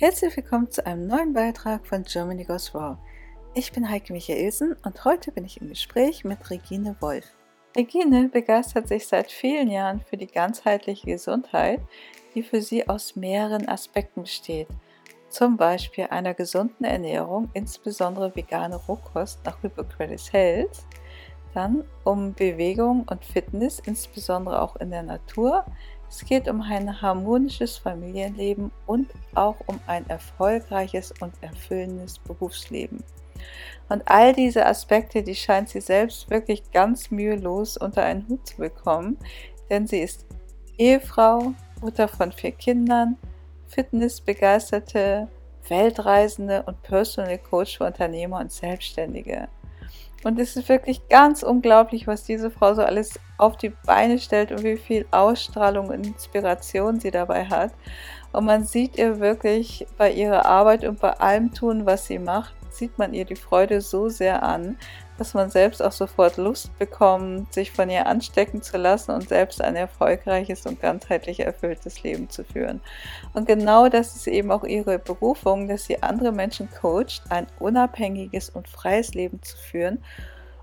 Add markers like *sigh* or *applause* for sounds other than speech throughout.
Herzlich willkommen zu einem neuen Beitrag von Germany Goes Raw. Ich bin Heike Michaelsen und heute bin ich im Gespräch mit Regine Wolf. Regine begeistert sich seit vielen Jahren für die ganzheitliche Gesundheit, die für sie aus mehreren Aspekten besteht. Zum Beispiel einer gesunden Ernährung, insbesondere vegane Rohkost nach Hippocrates Health, dann um Bewegung und Fitness, insbesondere auch in der Natur, es geht um ein harmonisches Familienleben und auch um ein erfolgreiches und erfüllendes Berufsleben. Und all diese Aspekte, die scheint sie selbst wirklich ganz mühelos unter einen Hut zu bekommen, denn sie ist Ehefrau, Mutter von vier Kindern, Fitnessbegeisterte, Weltreisende und Personal Coach für Unternehmer und Selbstständige. Und es ist wirklich ganz unglaublich, was diese Frau so alles auf die Beine stellt und wie viel Ausstrahlung und Inspiration sie dabei hat. Und man sieht ihr wirklich bei ihrer Arbeit und bei allem tun, was sie macht, sieht man ihr die Freude so sehr an, dass man selbst auch sofort Lust bekommt, sich von ihr anstecken zu lassen und selbst ein erfolgreiches und ganzheitlich erfülltes Leben zu führen. Und genau das ist eben auch ihre Berufung, dass sie andere Menschen coacht, ein unabhängiges und freies Leben zu führen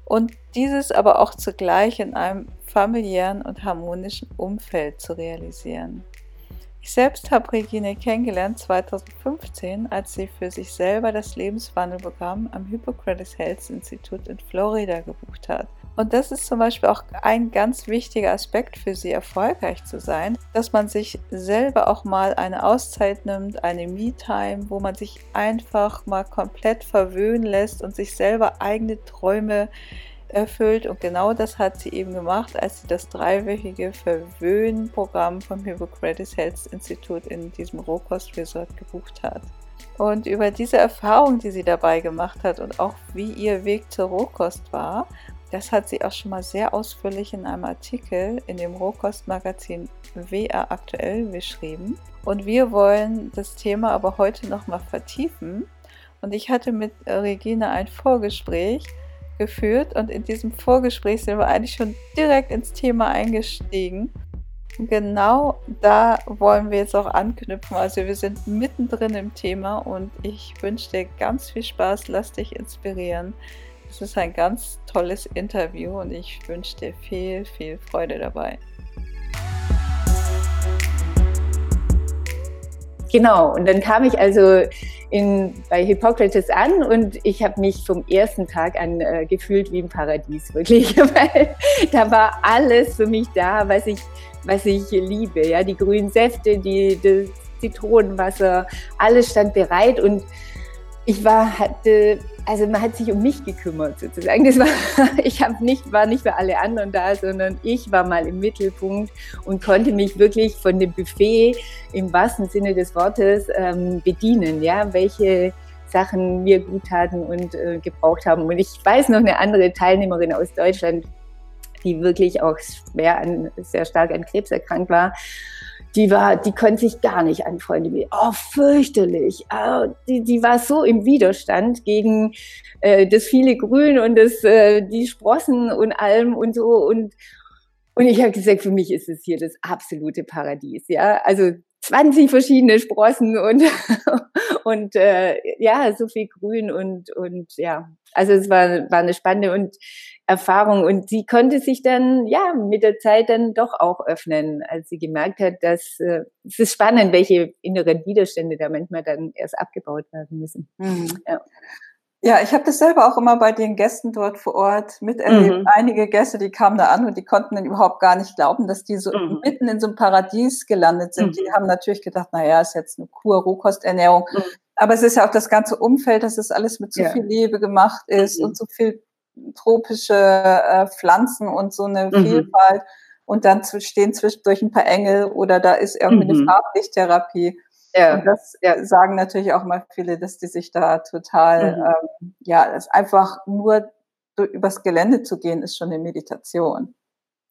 und dieses aber auch zugleich in einem familiären und harmonischen Umfeld zu realisieren. Ich selbst habe Regine kennengelernt 2015, als sie für sich selber das Lebenswandelprogramm am Hippocrates Health Institute in Florida gebucht hat. Und das ist zum Beispiel auch ein ganz wichtiger Aspekt für sie, erfolgreich zu sein, dass man sich selber auch mal eine Auszeit nimmt, eine Me-Time, wo man sich einfach mal komplett verwöhnen lässt und sich selber eigene Träume erfüllt. Und genau das hat sie eben gemacht, als sie das dreiwöchige Verwöhnprogramm vom Hippocrates Health Institute in diesem Rohkost-Resort gebucht hat. Und über diese Erfahrung, die sie dabei gemacht hat und auch wie ihr Weg zur Rohkost war, das hat sie auch schon mal sehr ausführlich in einem Artikel in dem Rohkostmagazin WR aktuell beschrieben. Und wir wollen das Thema aber heute nochmal vertiefen. Und ich hatte mit Regina ein Vorgespräch, geführt und in diesem Vorgespräch sind wir eigentlich schon direkt ins Thema eingestiegen. Genau da wollen wir jetzt auch anknüpfen. Also wir sind mittendrin im Thema und ich wünsche dir ganz viel Spaß, lass dich inspirieren. Es ist ein ganz tolles Interview und ich wünsche dir viel, viel Freude dabei. Genau, und dann kam ich also in, bei Hippokrates an und ich habe mich vom ersten Tag an äh, gefühlt wie im Paradies, wirklich, *laughs* weil da war alles für mich da, was ich, was ich liebe. Ja, die grünen Säfte, die, das Zitronenwasser, alles stand bereit und ich war, hatte, also man hat sich um mich gekümmert sozusagen. Das war, *laughs* ich habe nicht, war nicht für alle anderen da, sondern ich war mal im Mittelpunkt und konnte mich wirklich von dem Buffet im wahrsten Sinne des Wortes ähm, bedienen. Ja, welche Sachen mir gut taten und äh, gebraucht haben. Und ich weiß noch eine andere Teilnehmerin aus Deutschland, die wirklich auch schwer an, sehr stark an Krebs erkrankt war die war, die konnte sich gar nicht anfreunden. Oh, fürchterlich. Oh, die, die war so im Widerstand gegen äh, das viele Grün und das, äh, die Sprossen und allem und so. Und, und ich habe gesagt, für mich ist es hier das absolute Paradies. Ja, also 20 verschiedene Sprossen und, *laughs* und äh, ja, so viel Grün und, und ja, also es war, war eine spannende und Erfahrung und sie konnte sich dann ja mit der Zeit dann doch auch öffnen, als sie gemerkt hat, dass äh, es ist spannend, welche inneren Widerstände da manchmal dann erst abgebaut werden müssen. Mhm. Ja. Ja, ich habe das selber auch immer bei den Gästen dort vor Ort miterlebt. Mhm. Einige Gäste, die kamen da an und die konnten dann überhaupt gar nicht glauben, dass die so mhm. mitten in so einem Paradies gelandet sind. Mhm. Die haben natürlich gedacht, na ja, ist jetzt eine Kur, Rohkosternährung. Mhm. Aber es ist ja auch das ganze Umfeld, dass es alles mit so ja. viel Liebe gemacht ist und mhm. so viel tropische äh, Pflanzen und so eine mhm. Vielfalt. Und dann stehen zwischendurch ein paar Engel oder da ist irgendwie eine Farblichttherapie. Ja. Und das ja, sagen natürlich auch mal viele, dass die sich da total, mhm. ähm, ja, es einfach nur übers Gelände zu gehen, ist schon eine Meditation.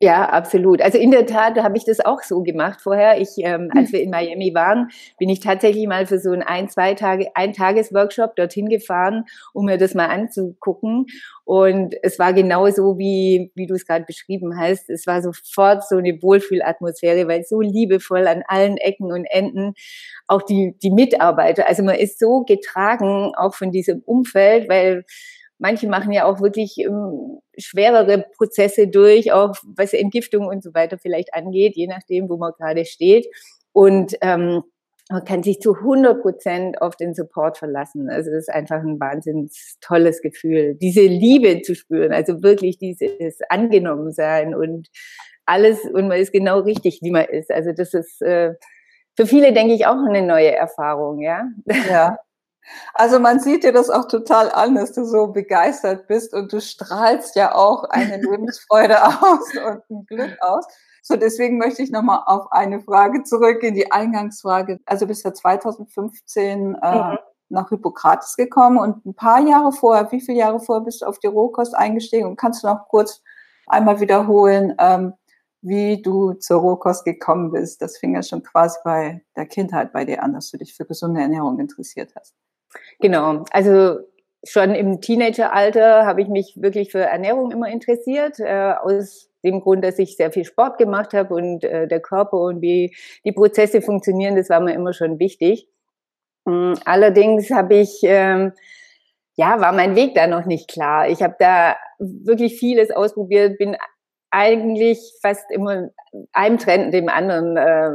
Ja, absolut. Also in der Tat habe ich das auch so gemacht vorher. Ich, ähm, als wir in Miami waren, bin ich tatsächlich mal für so ein ein, zwei Tage, ein Tagesworkshop dorthin gefahren, um mir das mal anzugucken. Und es war genauso wie, wie du es gerade beschrieben hast. Es war sofort so eine Wohlfühlatmosphäre, weil so liebevoll an allen Ecken und Enden auch die, die Mitarbeiter. Also man ist so getragen auch von diesem Umfeld, weil Manche machen ja auch wirklich ähm, schwerere Prozesse durch, auch was Entgiftung und so weiter vielleicht angeht, je nachdem, wo man gerade steht. Und ähm, man kann sich zu 100 Prozent auf den Support verlassen. Also das ist einfach ein wahnsinnig tolles Gefühl, diese Liebe zu spüren, also wirklich dieses Angenommensein und alles und man ist genau richtig, wie man ist. Also das ist äh, für viele, denke ich, auch eine neue Erfahrung, ja. Ja, also man sieht dir das auch total an, dass du so begeistert bist und du strahlst ja auch eine *laughs* Lebensfreude aus und ein Glück aus. So, deswegen möchte ich nochmal auf eine Frage zurückgehen, die Eingangsfrage. Also bist ja 2015 äh, mhm. nach Hippokrates gekommen und ein paar Jahre vorher, wie viele Jahre vorher bist du auf die Rohkost eingestiegen? Und kannst du noch kurz einmal wiederholen, ähm, wie du zur Rohkost gekommen bist? Das fing ja schon quasi bei der Kindheit bei dir an, dass du dich für gesunde Ernährung interessiert hast. Genau, also schon im Teenageralter habe ich mich wirklich für Ernährung immer interessiert, äh, aus dem Grund, dass ich sehr viel Sport gemacht habe und äh, der Körper und wie die Prozesse funktionieren, das war mir immer schon wichtig. Ähm, allerdings habe ich, ähm, ja, war mein Weg da noch nicht klar. Ich habe da wirklich vieles ausprobiert, bin eigentlich fast immer einem Trend dem anderen äh,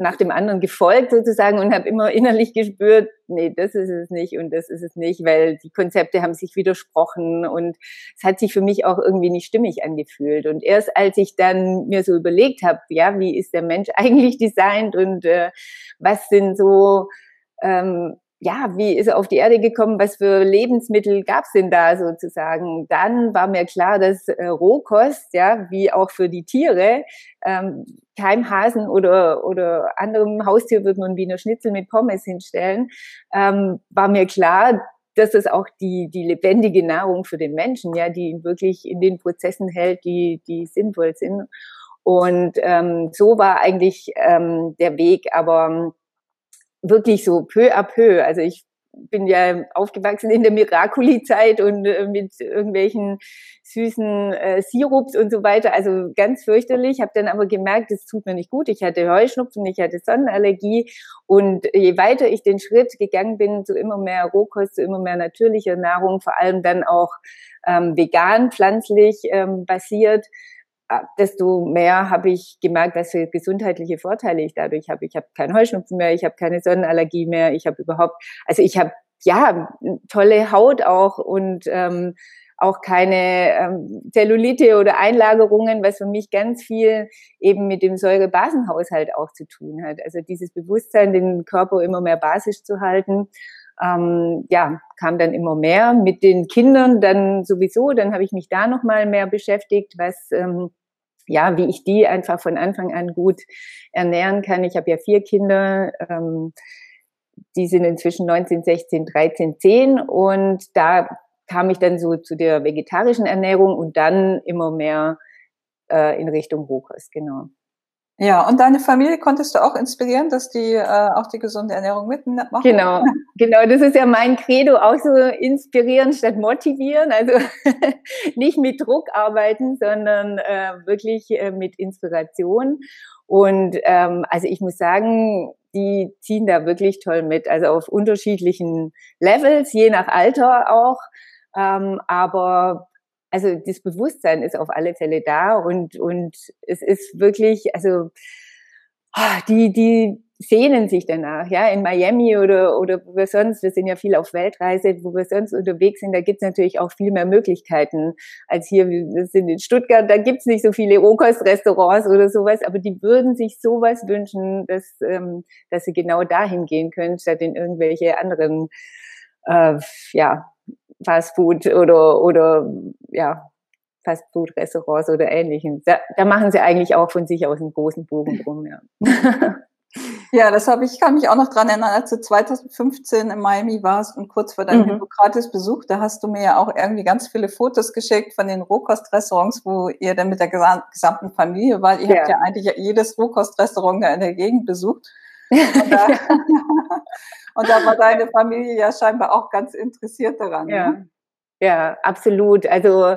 nach dem anderen gefolgt sozusagen und habe immer innerlich gespürt, nee, das ist es nicht und das ist es nicht, weil die Konzepte haben sich widersprochen und es hat sich für mich auch irgendwie nicht stimmig angefühlt. Und erst als ich dann mir so überlegt habe, ja, wie ist der Mensch *laughs* eigentlich designt und äh, was sind so ähm, ja, wie ist er auf die Erde gekommen, was für Lebensmittel gab es denn da sozusagen? Dann war mir klar, dass äh, Rohkost, ja, wie auch für die Tiere, ähm, kein Hasen oder, oder anderem Haustier wird man Wiener Schnitzel mit Pommes hinstellen, ähm, war mir klar, dass das auch die, die lebendige Nahrung für den Menschen, ja, die ihn wirklich in den Prozessen hält, die, die sinnvoll sind. Und ähm, so war eigentlich ähm, der Weg, aber wirklich so peu à peu. Also ich bin ja aufgewachsen in der Miraculi-Zeit und äh, mit irgendwelchen süßen äh, Sirups und so weiter. Also ganz fürchterlich. Habe dann aber gemerkt, es tut mir nicht gut. Ich hatte Heuschnupfen, ich hatte Sonnenallergie. Und je weiter ich den Schritt gegangen bin zu immer mehr Rohkost, zu immer mehr natürlicher Nahrung, vor allem dann auch ähm, vegan, pflanzlich ähm, basiert, desto mehr habe ich gemerkt, was für gesundheitliche Vorteile ich dadurch habe. Ich habe keinen Heuschnupfen mehr, ich habe keine Sonnenallergie mehr, ich habe überhaupt, also ich habe ja tolle Haut auch und ähm, auch keine ähm, Zellulite oder Einlagerungen, was für mich ganz viel eben mit dem Säurebasenhaushalt auch zu tun hat. Also dieses Bewusstsein, den Körper immer mehr basisch zu halten. Ähm, ja, kam dann immer mehr mit den Kindern dann sowieso. Dann habe ich mich da noch mal mehr beschäftigt, was ähm, ja, wie ich die einfach von Anfang an gut ernähren kann. Ich habe ja vier Kinder, ähm, die sind inzwischen 19, 16, 13, 10 und da kam ich dann so zu der vegetarischen Ernährung und dann immer mehr äh, in Richtung Rohkost, genau. Ja, und deine Familie konntest du auch inspirieren, dass die äh, auch die gesunde Ernährung mitmachen? Genau, genau. Das ist ja mein Credo, auch so inspirieren statt motivieren. Also *laughs* nicht mit Druck arbeiten, sondern äh, wirklich äh, mit Inspiration. Und ähm, also ich muss sagen, die ziehen da wirklich toll mit. Also auf unterschiedlichen Levels, je nach Alter auch. Ähm, aber also das Bewusstsein ist auf alle Fälle da und, und es ist wirklich, also ah, die, die sehnen sich danach, ja, in Miami oder, oder wo wir sonst, wir sind ja viel auf Weltreise, wo wir sonst unterwegs sind, da gibt's natürlich auch viel mehr Möglichkeiten als hier, wir sind in Stuttgart, da gibt's nicht so viele Rohkostrestaurants oder sowas, aber die würden sich sowas wünschen, dass, ähm, dass sie genau dahin gehen können, statt in irgendwelche anderen äh, ja, Fastfood oder, oder ja, Fastfood-Restaurants oder ähnlichem. Da, da machen sie eigentlich auch von sich aus einen großen Bogen drum, ja. *laughs* Ja, das habe ich, kann mich auch noch dran erinnern, als du 2015 in Miami warst und kurz vor deinem mhm. Hippokrates-Besuch, da hast du mir ja auch irgendwie ganz viele Fotos geschickt von den Rohkostrestaurants, wo ihr dann mit der gesamten Familie weil Ihr ja. habt ja eigentlich jedes Rohkostrestaurant da in der Gegend besucht. Und da, *laughs* *laughs* und da war deine Familie ja scheinbar auch ganz interessiert daran. Ja, ne? ja absolut. Also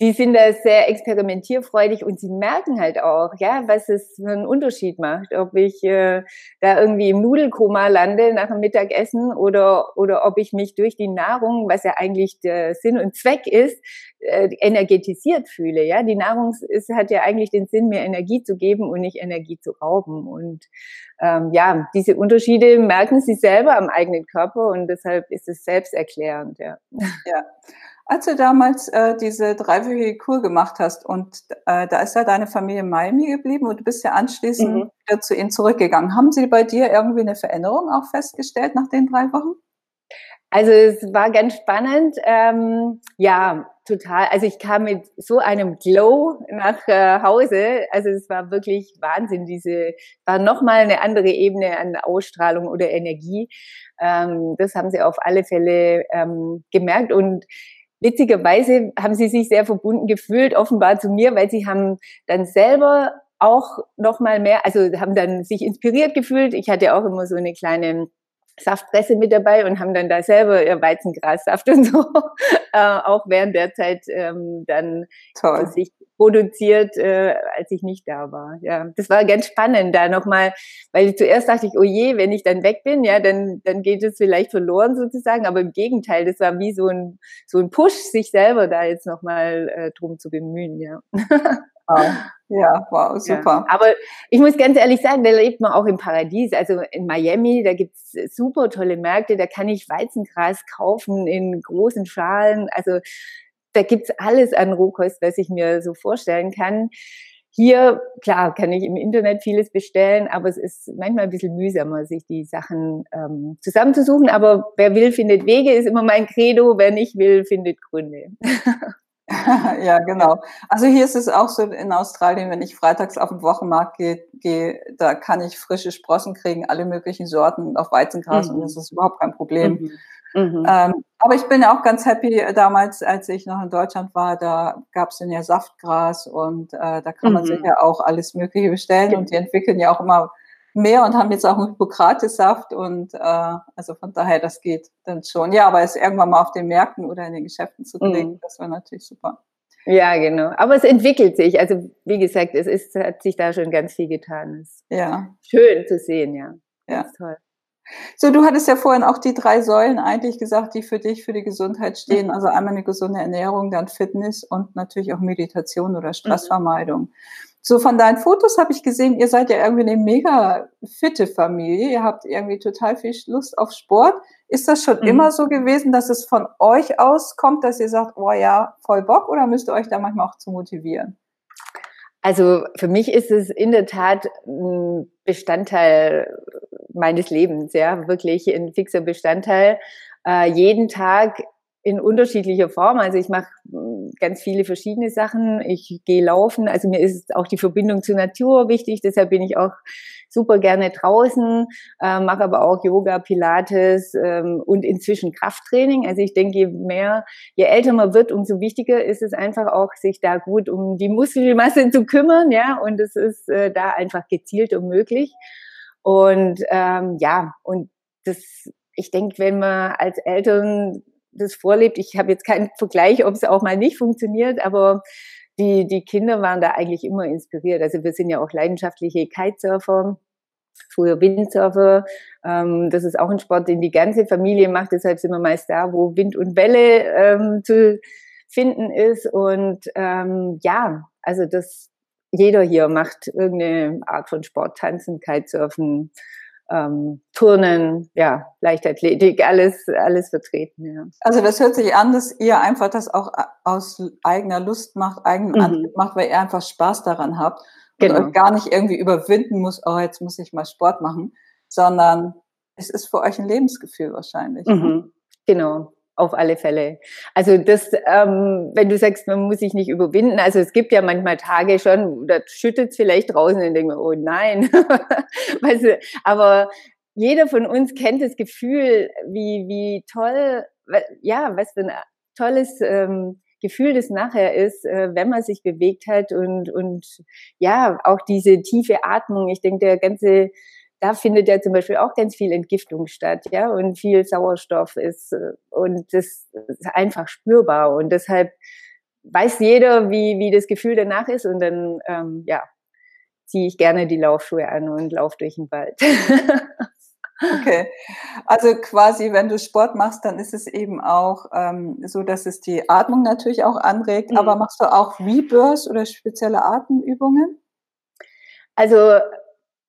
die sind da sehr experimentierfreudig und sie merken halt auch, ja, was es für einen Unterschied macht, ob ich äh, da irgendwie im Nudelkoma lande nach dem Mittagessen oder oder ob ich mich durch die Nahrung, was ja eigentlich der Sinn und Zweck ist, äh, energetisiert fühle. Ja, die Nahrung ist, hat ja eigentlich den Sinn, mir Energie zu geben und nicht Energie zu rauben. Und ähm, ja, diese Unterschiede merken sie selber am eigenen Körper und deshalb ist es selbsterklärend. Ja. ja. Als du damals äh, diese dreiwöchige Kur gemacht hast und äh, da ist ja deine Familie in Miami geblieben und du bist ja anschließend mhm. wieder zu ihnen zurückgegangen. Haben sie bei dir irgendwie eine Veränderung auch festgestellt nach den drei Wochen? Also es war ganz spannend. Ähm, ja, total. Also ich kam mit so einem Glow nach äh, Hause. Also es war wirklich Wahnsinn. Diese war nochmal eine andere Ebene an Ausstrahlung oder Energie. Ähm, das haben sie auf alle Fälle ähm, gemerkt und witzigerweise haben sie sich sehr verbunden gefühlt, offenbar zu mir, weil sie haben dann selber auch noch mal mehr, also haben dann sich inspiriert gefühlt. Ich hatte auch immer so eine kleine Saftpresse mit dabei und haben dann da selber ihr Weizengrassaft und so äh, auch während der Zeit ähm, dann Toll. sich produziert, äh, als ich nicht da war. Ja, das war ganz spannend da nochmal, weil zuerst dachte ich, oh je, wenn ich dann weg bin, ja, dann dann geht es vielleicht verloren sozusagen, aber im Gegenteil, das war wie so ein so ein Push, sich selber da jetzt nochmal äh, drum zu bemühen, ja. *laughs* Ja, wow, super. Ja, aber ich muss ganz ehrlich sagen, da lebt man auch im Paradies. Also in Miami, da gibt's super tolle Märkte, da kann ich Weizengras kaufen in großen Schalen. Also da gibt's alles an Rohkost, was ich mir so vorstellen kann. Hier, klar, kann ich im Internet vieles bestellen, aber es ist manchmal ein bisschen mühsamer, sich die Sachen ähm, zusammenzusuchen. Aber wer will, findet Wege, ist immer mein Credo. Wer nicht will, findet Gründe. *laughs* *laughs* ja, genau. Also hier ist es auch so in Australien, wenn ich freitags auf den Wochenmarkt gehe, gehe da kann ich frische Sprossen kriegen, alle möglichen Sorten auf Weizengras mhm. und das ist überhaupt kein Problem. Mhm. Mhm. Ähm, aber ich bin auch ganz happy damals, als ich noch in Deutschland war, da gab es dann ja Saftgras und äh, da kann man sich mhm. ja auch alles Mögliche bestellen und die entwickeln ja auch immer mehr und haben jetzt auch einen Hippokrates-Saft und äh, also von daher, das geht dann schon. Ja, aber es irgendwann mal auf den Märkten oder in den Geschäften zu kriegen, mhm. das wäre natürlich super. Ja, genau. Aber es entwickelt sich. Also wie gesagt, es ist, hat sich da schon ganz viel getan. Es ja. Schön zu sehen, ja. Ja. toll. So, du hattest ja vorhin auch die drei Säulen eigentlich gesagt, die für dich, für die Gesundheit stehen. Also einmal eine gesunde Ernährung, dann Fitness und natürlich auch Meditation oder mhm. Stressvermeidung. Mhm. So von deinen Fotos habe ich gesehen, ihr seid ja irgendwie eine mega fitte Familie. Ihr habt irgendwie total viel Lust auf Sport. Ist das schon mhm. immer so gewesen, dass es von euch aus kommt, dass ihr sagt, oh ja, voll Bock oder müsst ihr euch da manchmal auch zu motivieren? Also für mich ist es in der Tat ein Bestandteil meines Lebens, ja, wirklich ein fixer Bestandteil. Äh, jeden Tag in unterschiedlicher Form. Also ich mache hm, ganz viele verschiedene Sachen. Ich gehe laufen. Also mir ist auch die Verbindung zur Natur wichtig. Deshalb bin ich auch super gerne draußen, äh, mache aber auch Yoga, Pilates ähm, und inzwischen Krafttraining. Also ich denke, je mehr, je älter man wird, umso wichtiger ist es einfach auch, sich da gut um die Muskelmasse zu kümmern. Ja, und es ist äh, da einfach gezielt und möglich. Und ähm, ja, und das ich denke, wenn man als Eltern das vorlebt. Ich habe jetzt keinen Vergleich, ob es auch mal nicht funktioniert, aber die, die Kinder waren da eigentlich immer inspiriert. Also wir sind ja auch leidenschaftliche Kitesurfer, früher Windsurfer. Ähm, das ist auch ein Sport, den die ganze Familie macht. Deshalb sind wir meist da, wo Wind und Welle ähm, zu finden ist. Und ähm, ja, also das jeder hier macht irgendeine Art von Sport, Tanzen, Kitesurfen, ähm, Turnen, ja, Leichtathletik, alles, alles vertreten. Ja. Also das hört sich an, dass ihr einfach das auch aus eigener Lust macht, eigenen mhm. Antrieb macht, weil ihr einfach Spaß daran habt und genau. euch gar nicht irgendwie überwinden muss, oh, jetzt muss ich mal Sport machen, sondern es ist für euch ein Lebensgefühl wahrscheinlich. Ne? Mhm. Genau. Auf alle Fälle. Also das, ähm, wenn du sagst, man muss sich nicht überwinden, also es gibt ja manchmal Tage schon, da schüttet es vielleicht draußen und denkt man, oh nein. *laughs* weißt du, aber jeder von uns kennt das Gefühl, wie, wie toll, ja, was für ein tolles ähm, Gefühl das nachher ist, äh, wenn man sich bewegt hat und, und ja, auch diese tiefe Atmung. Ich denke, der ganze da findet ja zum Beispiel auch ganz viel Entgiftung statt, ja, und viel Sauerstoff ist, äh, und das ist einfach spürbar. Und deshalb weiß jeder, wie, wie das Gefühl danach ist, und dann, ähm, ja, ziehe ich gerne die Laufschuhe an und laufe durch den Wald. *laughs* Okay, also quasi, wenn du Sport machst, dann ist es eben auch ähm, so, dass es die Atmung natürlich auch anregt. Mhm. Aber machst du auch Rebirth oder spezielle Atemübungen? Also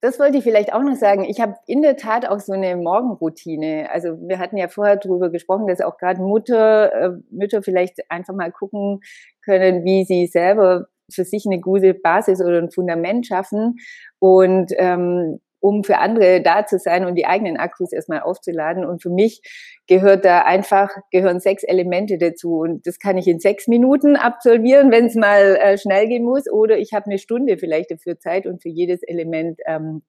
das wollte ich vielleicht auch noch sagen. Ich habe in der Tat auch so eine Morgenroutine. Also wir hatten ja vorher darüber gesprochen, dass auch gerade Mutter, äh, Mütter vielleicht einfach mal gucken können, wie sie selber für sich eine gute Basis oder ein Fundament schaffen. Und ähm, um für andere da zu sein und die eigenen Akkus erstmal aufzuladen. Und für mich gehört da einfach, gehören sechs Elemente dazu. Und das kann ich in sechs Minuten absolvieren, wenn es mal äh, schnell gehen muss. Oder ich habe eine Stunde vielleicht dafür Zeit und für jedes Element ähm,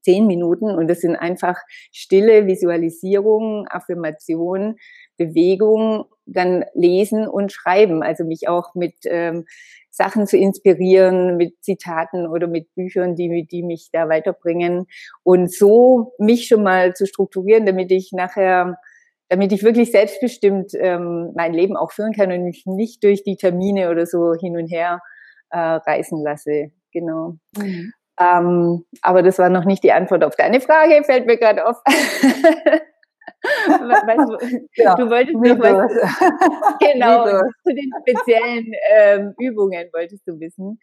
zehn Minuten. Und das sind einfach stille Visualisierung, Affirmation, Bewegung, dann lesen und schreiben. Also mich auch mit ähm, Sachen zu inspirieren, mit Zitaten oder mit Büchern, die, die mich da weiterbringen. Und so mich schon mal zu strukturieren, damit ich nachher damit ich wirklich selbstbestimmt ähm, mein Leben auch führen kann und mich nicht durch die Termine oder so hin und her äh, reißen lasse. Genau. Mhm. Ähm, aber das war noch nicht die Antwort auf deine Frage, fällt mir gerade auf. *laughs* weißt du, ja, du wolltest noch was, *laughs* genau, zu den speziellen ähm, Übungen wolltest du wissen.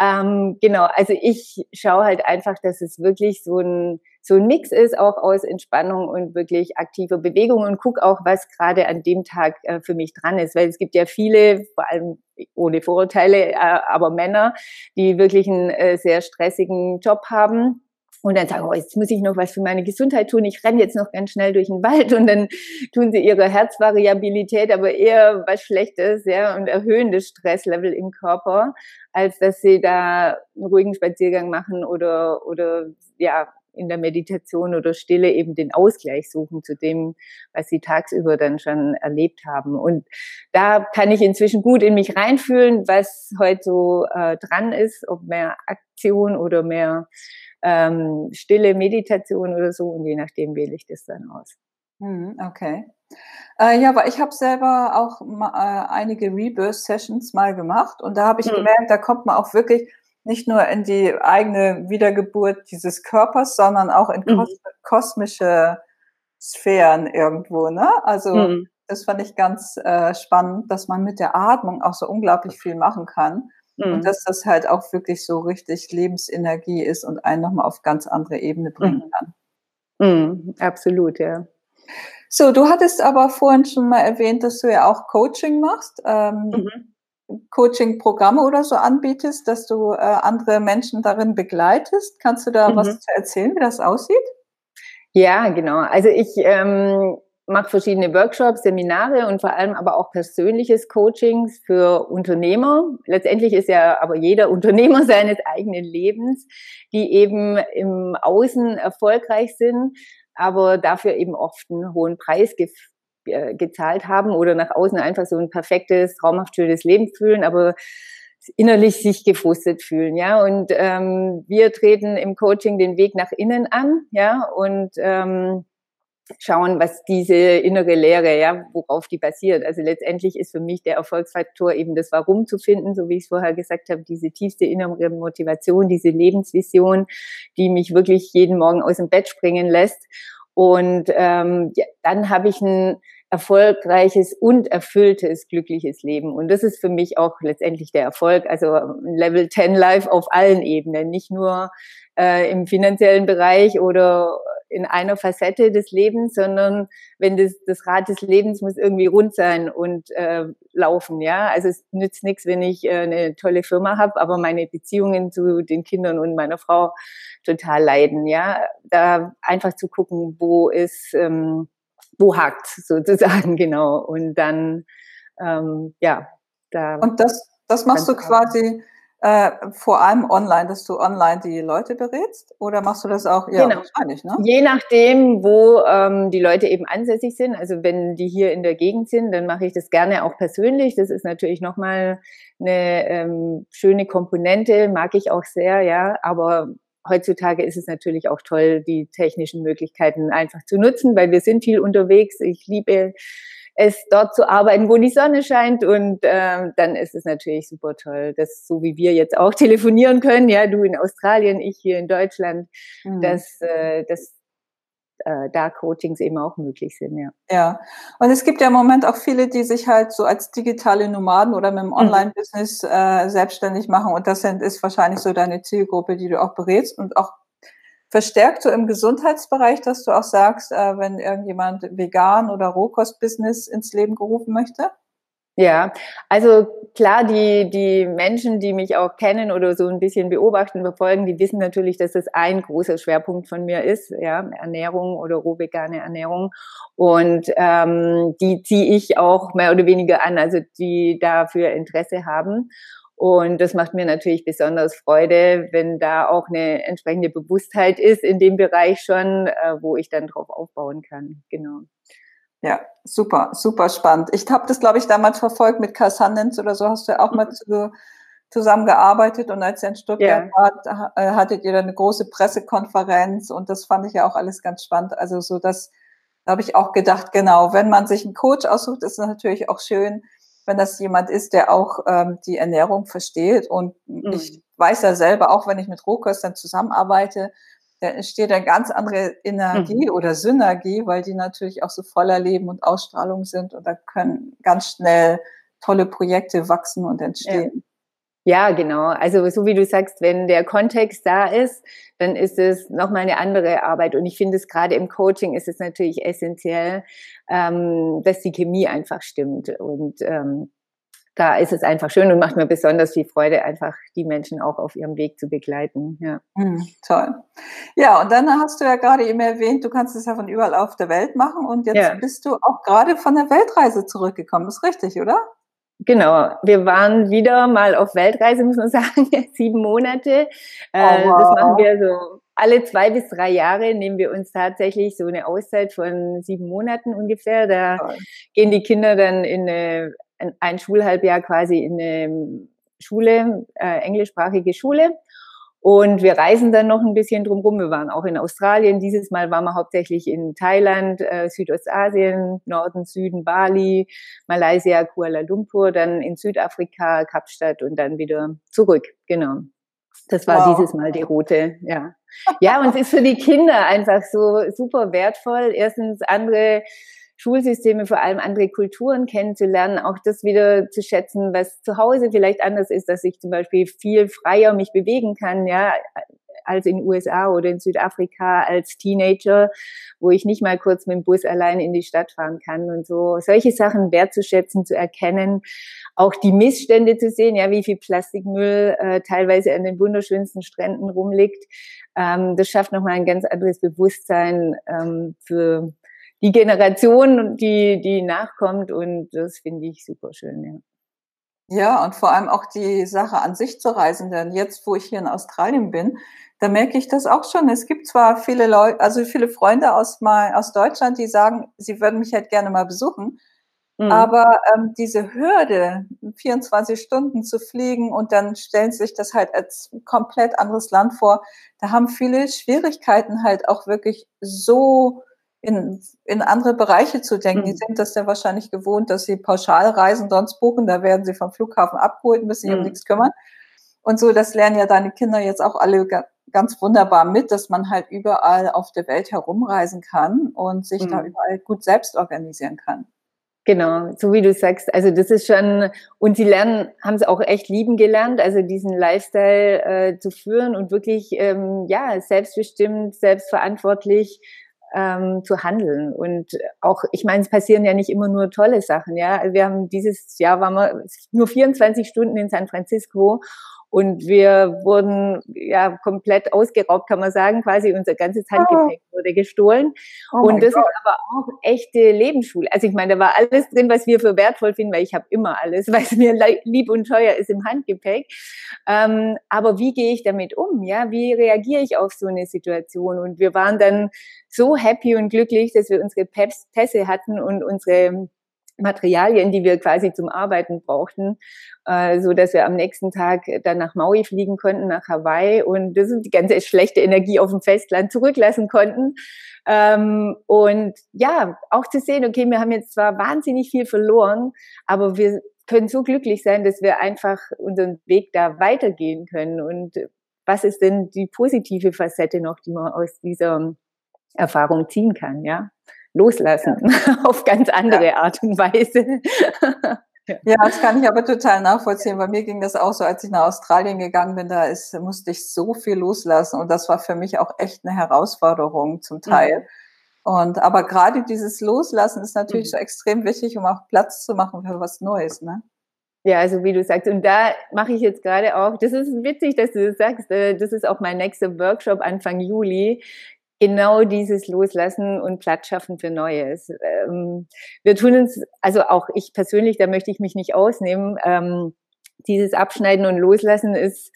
Ähm, genau, also ich schaue halt einfach, dass es wirklich so ein, so ein Mix ist, auch aus Entspannung und wirklich aktiver Bewegung und guck auch, was gerade an dem Tag äh, für mich dran ist, weil es gibt ja viele, vor allem ohne Vorurteile, äh, aber Männer, die wirklich einen äh, sehr stressigen Job haben und dann sagen, oh, jetzt muss ich noch was für meine Gesundheit tun. Ich renne jetzt noch ganz schnell durch den Wald und dann tun sie ihre Herzvariabilität, aber eher was Schlechtes, ja, und erhöhen das Stresslevel im Körper, als dass sie da einen ruhigen Spaziergang machen oder, oder, ja, in der Meditation oder Stille eben den Ausgleich suchen zu dem, was sie tagsüber dann schon erlebt haben. Und da kann ich inzwischen gut in mich reinfühlen, was heute so äh, dran ist, ob mehr Aktion oder mehr ähm, stille Meditation oder so und je nachdem wähle ich das dann aus. Mhm, okay. Äh, ja, aber ich habe selber auch mal, äh, einige Rebirth-Sessions mal gemacht und da habe ich mhm. gemerkt, da kommt man auch wirklich nicht nur in die eigene Wiedergeburt dieses Körpers, sondern auch in mhm. kos kosmische Sphären irgendwo. Ne? Also mhm. das fand ich ganz äh, spannend, dass man mit der Atmung auch so unglaublich viel machen kann. Mhm. Und dass das halt auch wirklich so richtig Lebensenergie ist und einen nochmal auf ganz andere Ebene bringen mhm. kann. Mhm, absolut, ja. So, du hattest aber vorhin schon mal erwähnt, dass du ja auch Coaching machst, ähm, mhm. Coaching-Programme oder so anbietest, dass du äh, andere Menschen darin begleitest. Kannst du da mhm. was erzählen, wie das aussieht? Ja, genau. Also ich ähm, mache verschiedene Workshops, Seminare und vor allem aber auch persönliches Coachings für Unternehmer. Letztendlich ist ja aber jeder *laughs* Unternehmer seines eigenen Lebens, die eben im Außen erfolgreich sind, aber dafür eben oft einen hohen Preis ge äh, gezahlt haben oder nach außen einfach so ein perfektes, traumhaft schönes Leben fühlen, aber innerlich sich gefrustet fühlen, ja. Und ähm, wir treten im Coaching den Weg nach innen an, ja, und ähm, schauen, was diese innere Lehre, ja, worauf die basiert. Also letztendlich ist für mich der Erfolgsfaktor eben das Warum zu finden, so wie ich es vorher gesagt habe, diese tiefste innere Motivation, diese Lebensvision, die mich wirklich jeden Morgen aus dem Bett springen lässt. Und ähm, ja, dann habe ich ein erfolgreiches und erfülltes, glückliches Leben. Und das ist für mich auch letztendlich der Erfolg, also Level 10 Life auf allen Ebenen, nicht nur äh, im finanziellen Bereich oder in einer Facette des Lebens, sondern wenn das, das Rad des Lebens muss irgendwie rund sein und äh, laufen, ja. Also es nützt nichts, wenn ich äh, eine tolle Firma habe, aber meine Beziehungen zu den Kindern und meiner Frau total leiden, ja. Da einfach zu gucken, wo ist ähm, wo hakt sozusagen, *laughs* genau. Und dann, ähm, ja, da. Und das, das machst du quasi äh, vor allem online, dass du online die Leute berätst? Oder machst du das auch? Ja, genau. wahrscheinlich, ne? Je nachdem, wo ähm, die Leute eben ansässig sind. Also wenn die hier in der Gegend sind, dann mache ich das gerne auch persönlich. Das ist natürlich nochmal eine ähm, schöne Komponente, mag ich auch sehr, ja. Aber heutzutage ist es natürlich auch toll, die technischen Möglichkeiten einfach zu nutzen, weil wir sind viel unterwegs. Ich liebe es dort zu arbeiten, wo die Sonne scheint und ähm, dann ist es natürlich super toll, dass so wie wir jetzt auch *laughs* telefonieren können, ja, du in Australien, ich hier in Deutschland, mhm. dass, äh, dass äh, da Coachings eben auch möglich sind, ja. Ja, und es gibt ja im Moment auch viele, die sich halt so als digitale Nomaden oder mit dem mhm. Online-Business äh, selbstständig machen und das sind, ist wahrscheinlich so deine Zielgruppe, die du auch berätst und auch verstärkt so im Gesundheitsbereich, dass du auch sagst, äh, wenn irgendjemand vegan oder Rohkostbusiness ins Leben gerufen möchte? Ja, also klar, die, die Menschen, die mich auch kennen oder so ein bisschen beobachten, verfolgen, die wissen natürlich, dass das ein großer Schwerpunkt von mir ist, ja, Ernährung oder rohvegane Ernährung. Und ähm, die ziehe ich auch mehr oder weniger an, also die dafür Interesse haben. Und das macht mir natürlich besonders Freude, wenn da auch eine entsprechende Bewusstheit ist in dem Bereich schon, äh, wo ich dann drauf aufbauen kann. Genau. Ja, super, super spannend. Ich habe das, glaube ich, damals verfolgt mit Cassandens oder so, hast du ja auch mal mhm. zu, zusammengearbeitet und als ihr in Stuttgart ja. wart, äh, hattet ihr dann eine große Pressekonferenz und das fand ich ja auch alles ganz spannend. Also so das, da habe ich auch gedacht, genau, wenn man sich einen Coach aussucht, ist es natürlich auch schön, wenn das jemand ist, der auch ähm, die Ernährung versteht. Und mhm. ich weiß ja selber, auch wenn ich mit Rohköstern zusammenarbeite, da entsteht eine ganz andere Energie mhm. oder Synergie, weil die natürlich auch so voller Leben und Ausstrahlung sind und da können ganz schnell tolle Projekte wachsen und entstehen. Ja. Ja, genau. Also so wie du sagst, wenn der Kontext da ist, dann ist es nochmal eine andere Arbeit. Und ich finde es gerade im Coaching ist es natürlich essentiell, ähm, dass die Chemie einfach stimmt. Und ähm, da ist es einfach schön und macht mir besonders viel Freude, einfach die Menschen auch auf ihrem Weg zu begleiten. Ja. Mhm, toll. Ja, und dann hast du ja gerade eben erwähnt, du kannst es ja von überall auf der Welt machen und jetzt ja. bist du auch gerade von der Weltreise zurückgekommen. Ist richtig, oder? Genau, wir waren wieder mal auf Weltreise, muss man *laughs* sagen, sieben Monate. Äh, oh, wow. Das machen wir so alle zwei bis drei Jahre nehmen wir uns tatsächlich so eine Auszeit von sieben Monaten ungefähr. Da oh. gehen die Kinder dann in eine, ein Schulhalbjahr quasi in eine Schule, äh, englischsprachige Schule. Und wir reisen dann noch ein bisschen drumherum. Wir waren auch in Australien. Dieses Mal waren wir hauptsächlich in Thailand, äh, Südostasien, Norden, Süden, Bali, Malaysia, Kuala Lumpur, dann in Südafrika, Kapstadt und dann wieder zurück. Genau. Das war wow. dieses Mal die Route, ja. Ja, und es ist für die Kinder einfach so super wertvoll. Erstens andere Schulsysteme, vor allem andere Kulturen kennenzulernen, auch das wieder zu schätzen, was zu Hause vielleicht anders ist, dass ich zum Beispiel viel freier mich bewegen kann, ja, als in USA oder in Südafrika als Teenager, wo ich nicht mal kurz mit dem Bus allein in die Stadt fahren kann und so. Solche Sachen wertzuschätzen, zu erkennen, auch die Missstände zu sehen, ja, wie viel Plastikmüll äh, teilweise an den wunderschönsten Stränden rumliegt. Ähm, das schafft nochmal ein ganz anderes Bewusstsein ähm, für die Generation, die, die nachkommt und das finde ich super schön, ja. Ja, und vor allem auch die Sache an sich zu reisen, denn jetzt, wo ich hier in Australien bin, da merke ich das auch schon. Es gibt zwar viele Leute, also viele Freunde aus, mal, aus Deutschland, die sagen, sie würden mich halt gerne mal besuchen, mhm. aber ähm, diese Hürde, 24 Stunden zu fliegen und dann stellen sich das halt als komplett anderes Land vor, da haben viele Schwierigkeiten halt auch wirklich so in, in andere Bereiche zu denken. Mhm. Die sind das ja wahrscheinlich gewohnt, dass sie Pauschalreisen sonst buchen. Da werden sie vom Flughafen abgeholt, müssen sich mhm. um nichts kümmern. Und so, das lernen ja deine Kinder jetzt auch alle ganz wunderbar mit, dass man halt überall auf der Welt herumreisen kann und sich mhm. da überall gut selbst organisieren kann. Genau, so wie du sagst, also das ist schon, und sie lernen, haben es auch echt lieben gelernt, also diesen Lifestyle äh, zu führen und wirklich, ähm, ja, selbstbestimmt, selbstverantwortlich ähm, zu handeln. Und auch, ich meine, es passieren ja nicht immer nur tolle Sachen. Ja, wir haben dieses Jahr waren wir nur 24 Stunden in San Francisco und wir wurden ja komplett ausgeraubt, kann man sagen. Quasi unser ganzes Handgepäck wurde wurde gestohlen. Oh und das Gott. ist aber auch echte Lebensschule. Also ich meine, da war alles drin, was wir für wertvoll finden, weil ich habe immer alles, *laughs* es mir lieb und teuer ist im Handgepäck. Ähm, aber wie gehe ich damit um? Ja, wie reagiere ich auf so eine Situation? Und wir waren dann so happy und glücklich, dass wir unsere Pässe hatten und unsere Materialien, die wir quasi zum Arbeiten brauchten, äh, so dass wir am nächsten Tag dann nach Maui fliegen konnten, nach Hawaii und das die ganze schlechte Energie auf dem Festland zurücklassen konnten. Ähm, und ja, auch zu sehen, okay, wir haben jetzt zwar wahnsinnig viel verloren, aber wir können so glücklich sein, dass wir einfach unseren Weg da weitergehen können. Und was ist denn die positive Facette noch, die man aus dieser Erfahrung ziehen kann, ja? Loslassen ja. *laughs* auf ganz andere ja. Art und Weise. Ja, das kann ich aber total nachvollziehen. Bei mir ging das auch so, als ich nach Australien gegangen bin, da ist, musste ich so viel loslassen und das war für mich auch echt eine Herausforderung zum Teil. Mhm. Und aber gerade dieses Loslassen ist natürlich mhm. so extrem wichtig, um auch Platz zu machen für was Neues, ne? Ja, also wie du sagst, und da mache ich jetzt gerade auch, das ist witzig, dass du das sagst, äh, das ist auch mein nächster Workshop Anfang Juli genau dieses Loslassen und Platz schaffen für Neues. Ähm, wir tun uns, also auch ich persönlich, da möchte ich mich nicht ausnehmen, ähm, dieses Abschneiden und Loslassen ist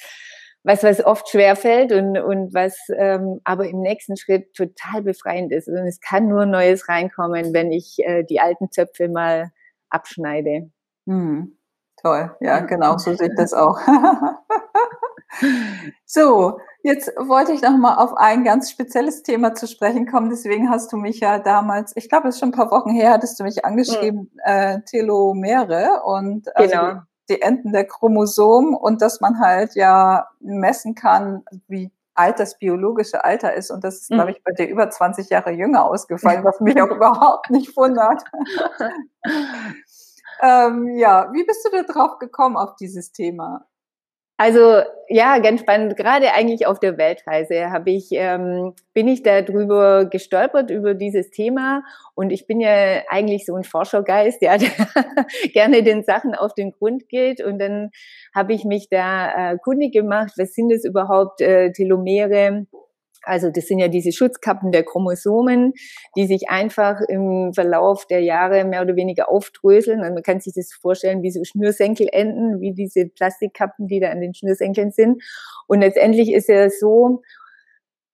was, was oft schwerfällt und, und was ähm, aber im nächsten Schritt total befreiend ist. Und es kann nur Neues reinkommen, wenn ich äh, die alten Zöpfe mal abschneide. Hm. Toll, ja, genau, so sieht das auch. *laughs* so, Jetzt wollte ich noch mal auf ein ganz spezielles Thema zu sprechen kommen. Deswegen hast du mich ja damals, ich glaube, es ist schon ein paar Wochen her, hattest du mich angeschrieben, mhm. äh, Telomere und also genau. die, Enden der Chromosomen und dass man halt ja messen kann, wie alt das biologische Alter ist. Und das ist, glaube mhm. ich, bei dir über 20 Jahre jünger ausgefallen, was mich auch überhaupt nicht wundert. *laughs* ähm, ja, wie bist du da drauf gekommen auf dieses Thema? Also ja, ganz spannend. Gerade eigentlich auf der Weltreise habe ich ähm, bin ich darüber gestolpert über dieses Thema und ich bin ja eigentlich so ein Forschergeist, ja, *laughs* der gerne den Sachen auf den Grund geht und dann habe ich mich da äh, kundig gemacht, was sind es überhaupt äh, Telomere? Also das sind ja diese Schutzkappen der Chromosomen, die sich einfach im Verlauf der Jahre mehr oder weniger aufdröseln. Und man kann sich das vorstellen wie so Schnürsenkelenden, wie diese Plastikkappen, die da an den Schnürsenkeln sind. Und letztendlich ist ja so,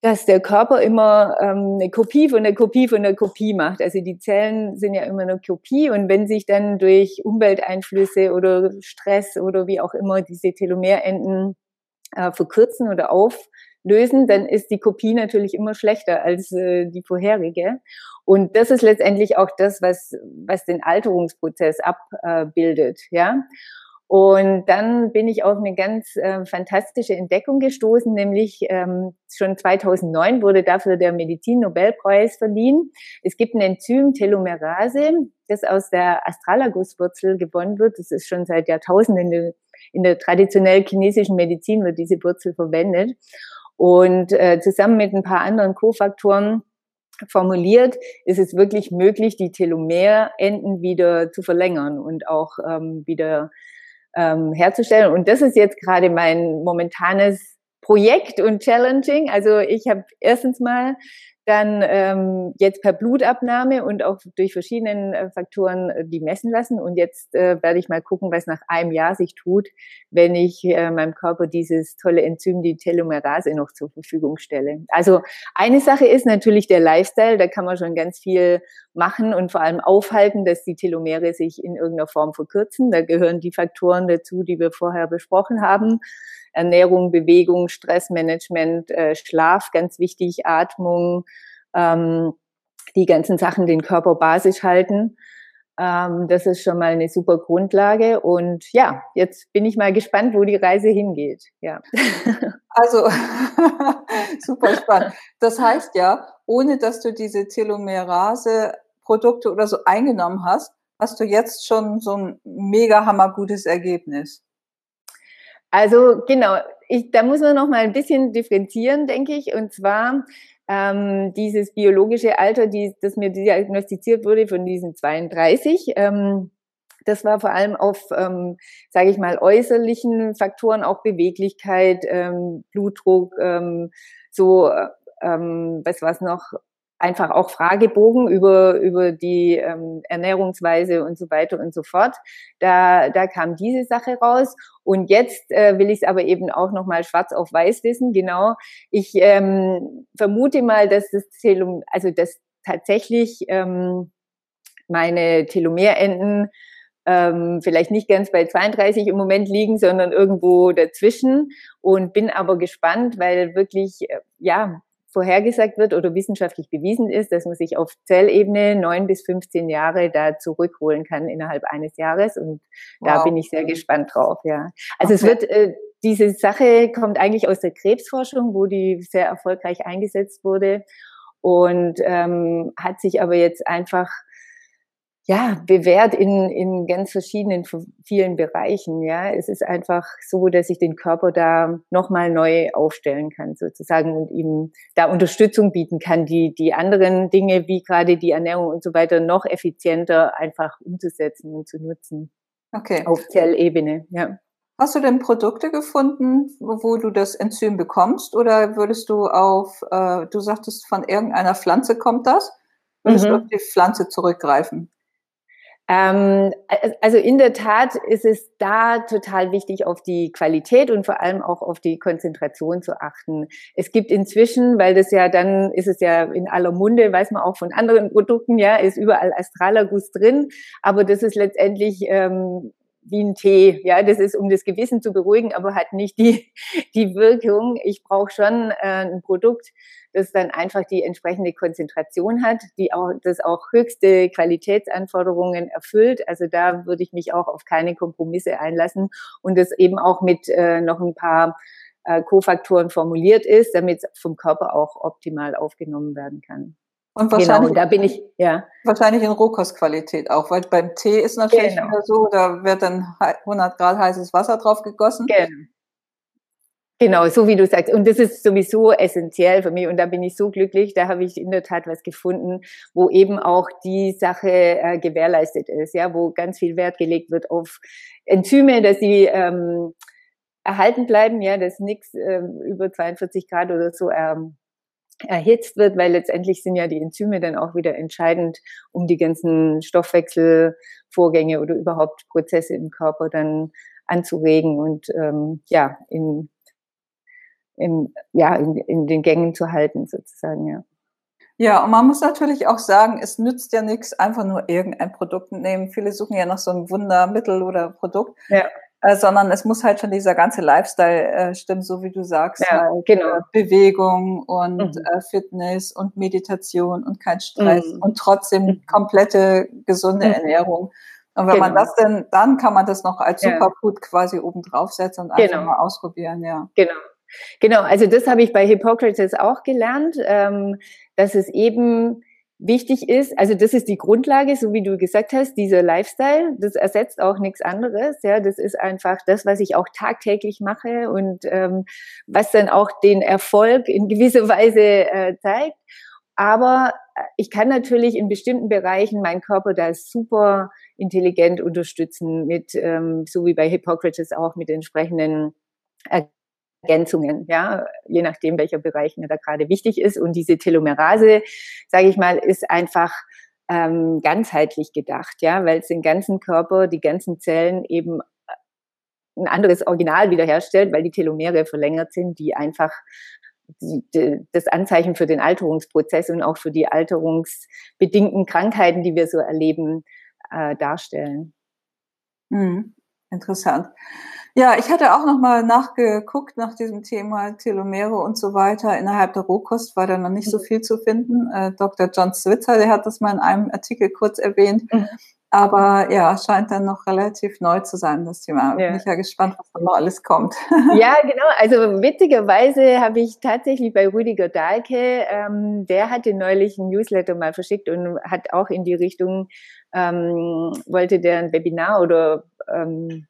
dass der Körper immer ähm, eine Kopie von der Kopie von der Kopie macht. Also die Zellen sind ja immer eine Kopie und wenn sich dann durch Umwelteinflüsse oder Stress oder wie auch immer diese Telomerenden äh, verkürzen oder auf lösen, dann ist die Kopie natürlich immer schlechter als äh, die vorherige. Und das ist letztendlich auch das, was, was den Alterungsprozess abbildet, ja. Und dann bin ich auf eine ganz äh, fantastische Entdeckung gestoßen, nämlich ähm, schon 2009 wurde dafür der Medizin-Nobelpreis verliehen. Es gibt ein Enzym Telomerase, das aus der Astragalus-Wurzel gewonnen wird. Das ist schon seit Jahrtausenden in der, in der traditionell chinesischen Medizin wird diese Wurzel verwendet. Und äh, zusammen mit ein paar anderen Kofaktoren formuliert, ist es wirklich möglich, die Telomerenden wieder zu verlängern und auch ähm, wieder ähm, herzustellen. Und das ist jetzt gerade mein momentanes Projekt und challenging. Also ich habe erstens mal dann ähm, jetzt per Blutabnahme und auch durch verschiedene äh, Faktoren äh, die messen lassen. Und jetzt äh, werde ich mal gucken, was nach einem Jahr sich tut, wenn ich äh, meinem Körper dieses tolle Enzym, die Telomerase, noch zur Verfügung stelle. Also eine Sache ist natürlich der Lifestyle, da kann man schon ganz viel machen und vor allem aufhalten, dass die Telomere sich in irgendeiner Form verkürzen. Da gehören die Faktoren dazu, die wir vorher besprochen haben. Ernährung, Bewegung, Stressmanagement, äh, Schlaf, ganz wichtig, Atmung, ähm, die ganzen Sachen den Körper basisch halten. Ähm, das ist schon mal eine super Grundlage. Und ja, jetzt bin ich mal gespannt, wo die Reise hingeht. Ja. *laughs* Also *laughs* super spannend. Das heißt ja, ohne dass du diese Telomerase-Produkte oder so eingenommen hast, hast du jetzt schon so ein mega hammergutes Ergebnis. Also genau, ich, da muss man noch mal ein bisschen differenzieren, denke ich. Und zwar ähm, dieses biologische Alter, die, das mir diagnostiziert wurde von diesen 32. Ähm, das war vor allem auf, ähm, sage ich mal, äußerlichen Faktoren, auch Beweglichkeit, ähm, Blutdruck, ähm, so, ähm, was war noch, einfach auch Fragebogen über, über die ähm, Ernährungsweise und so weiter und so fort. Da, da kam diese Sache raus. Und jetzt äh, will ich es aber eben auch nochmal schwarz auf weiß wissen. Genau. Ich ähm, vermute mal, dass das Telom, also dass tatsächlich ähm, meine Telomerenden ähm, vielleicht nicht ganz bei 32 im Moment liegen, sondern irgendwo dazwischen und bin aber gespannt, weil wirklich, äh, ja, vorhergesagt wird oder wissenschaftlich bewiesen ist, dass man sich auf Zellebene neun bis 15 Jahre da zurückholen kann innerhalb eines Jahres. Und wow. da bin ich sehr gespannt drauf, ja. Also okay. es wird, äh, diese Sache kommt eigentlich aus der Krebsforschung, wo die sehr erfolgreich eingesetzt wurde und ähm, hat sich aber jetzt einfach ja, bewährt in, in ganz verschiedenen, vielen Bereichen. Ja, es ist einfach so, dass ich den Körper da nochmal neu aufstellen kann, sozusagen, und ihm da Unterstützung bieten kann, die, die anderen Dinge, wie gerade die Ernährung und so weiter, noch effizienter einfach umzusetzen und zu nutzen. Okay. Auf Zellebene, ja. Hast du denn Produkte gefunden, wo du das Enzym bekommst? Oder würdest du auf, äh, du sagtest, von irgendeiner Pflanze kommt das? Würdest mhm. du auf die Pflanze zurückgreifen? Ähm, also in der Tat ist es da total wichtig, auf die Qualität und vor allem auch auf die Konzentration zu achten. Es gibt inzwischen, weil das ja dann ist es ja in aller Munde, weiß man auch von anderen Produkten, ja, ist überall Astralagus drin, aber das ist letztendlich ähm, wie ein Tee. Ja, das ist, um das Gewissen zu beruhigen, aber hat nicht die, *laughs* die Wirkung. Ich brauche schon äh, ein Produkt, das dann einfach die entsprechende Konzentration hat, die auch, das auch höchste Qualitätsanforderungen erfüllt. Also da würde ich mich auch auf keine Kompromisse einlassen und das eben auch mit äh, noch ein paar äh, Kofaktoren formuliert ist, damit es vom Körper auch optimal aufgenommen werden kann. Und genau, wahrscheinlich, genau, da bin ich, ja. Wahrscheinlich in Rohkostqualität auch, weil beim Tee ist natürlich genau. wieder so, da wird dann 100 Grad heißes Wasser drauf gegossen. Genau. Genau, so wie du sagst. Und das ist sowieso essentiell für mich. Und da bin ich so glücklich. Da habe ich in der Tat was gefunden, wo eben auch die Sache äh, gewährleistet ist, ja, wo ganz viel Wert gelegt wird auf Enzyme, dass sie ähm, erhalten bleiben, ja, dass nichts ähm, über 42 Grad oder so ähm, erhitzt wird, weil letztendlich sind ja die Enzyme dann auch wieder entscheidend, um die ganzen Stoffwechselvorgänge oder überhaupt Prozesse im Körper dann anzuregen und ähm, ja, in, in, ja, in, in den Gängen zu halten sozusagen, ja. Ja, und man muss natürlich auch sagen, es nützt ja nichts, einfach nur irgendein Produkt nehmen. Viele suchen ja nach so einem Wundermittel oder Produkt. Ja äh, sondern es muss halt schon dieser ganze Lifestyle äh, stimmen, so wie du sagst. Ja, halt, genau. Äh, Bewegung und mhm. äh, Fitness und Meditation und kein Stress mhm. und trotzdem mhm. komplette gesunde mhm. Ernährung. Und wenn genau. man das denn, dann kann man das noch als Superfood ja. quasi oben draufsetzen und einfach genau. mal ausprobieren, ja. Genau. Genau, also das habe ich bei Hippokrates auch gelernt, ähm, dass es eben wichtig ist, also das ist die Grundlage, so wie du gesagt hast, dieser Lifestyle, das ersetzt auch nichts anderes. Ja, das ist einfach das, was ich auch tagtäglich mache und ähm, was dann auch den Erfolg in gewisser Weise äh, zeigt. Aber äh, ich kann natürlich in bestimmten Bereichen meinen Körper da super intelligent unterstützen mit, ähm, so wie bei Hippokrates auch mit entsprechenden Ergänzungen, ja, je nachdem, welcher Bereich mir da gerade wichtig ist. Und diese Telomerase, sage ich mal, ist einfach ähm, ganzheitlich gedacht, ja, weil es den ganzen Körper, die ganzen Zellen eben äh, ein anderes Original wiederherstellt, weil die Telomere verlängert sind, die einfach die, die, das Anzeichen für den Alterungsprozess und auch für die alterungsbedingten Krankheiten, die wir so erleben, äh, darstellen. Mhm. Interessant. Ja, ich hatte auch noch mal nachgeguckt nach diesem Thema Telomere und so weiter. Innerhalb der Rohkost war da noch nicht so mhm. viel zu finden. Äh, Dr. John Switzer, der hat das mal in einem Artikel kurz erwähnt. Mhm. Aber ja, scheint dann noch relativ neu zu sein, das Thema. Ja. Bin ich ja gespannt, was da noch alles kommt. *laughs* Ja, genau. Also witzigerweise habe ich tatsächlich bei Rüdiger Dahlke, ähm, der hatte neulich ein Newsletter mal verschickt und hat auch in die Richtung, ähm, wollte der ein Webinar oder ähm,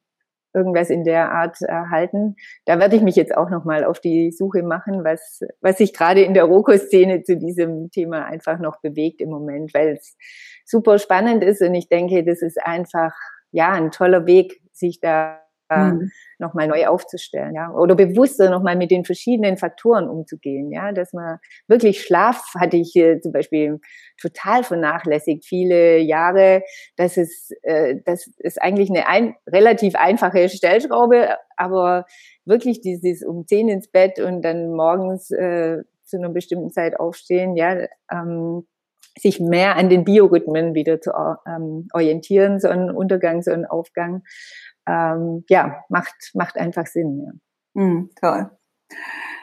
irgendwas in der Art erhalten. Da werde ich mich jetzt auch nochmal auf die Suche machen, was, was sich gerade in der Roko-Szene zu diesem Thema einfach noch bewegt im Moment, weil es super spannend ist und ich denke, das ist einfach, ja, ein toller Weg, sich da äh, mhm. nochmal neu aufzustellen, ja, oder bewusster nochmal mit den verschiedenen Faktoren umzugehen, ja, dass man wirklich Schlaf hatte ich äh, zum Beispiel total vernachlässigt viele Jahre, dass es, äh, das ist eigentlich eine ein, relativ einfache Stellschraube, aber wirklich dieses um zehn ins Bett und dann morgens äh, zu einer bestimmten Zeit aufstehen, ja, ähm, sich mehr an den Biorhythmen wieder zu ähm, orientieren, so ein Untergang, so ein Aufgang, ähm, ja, macht, macht einfach Sinn. Ja. Mm, toll.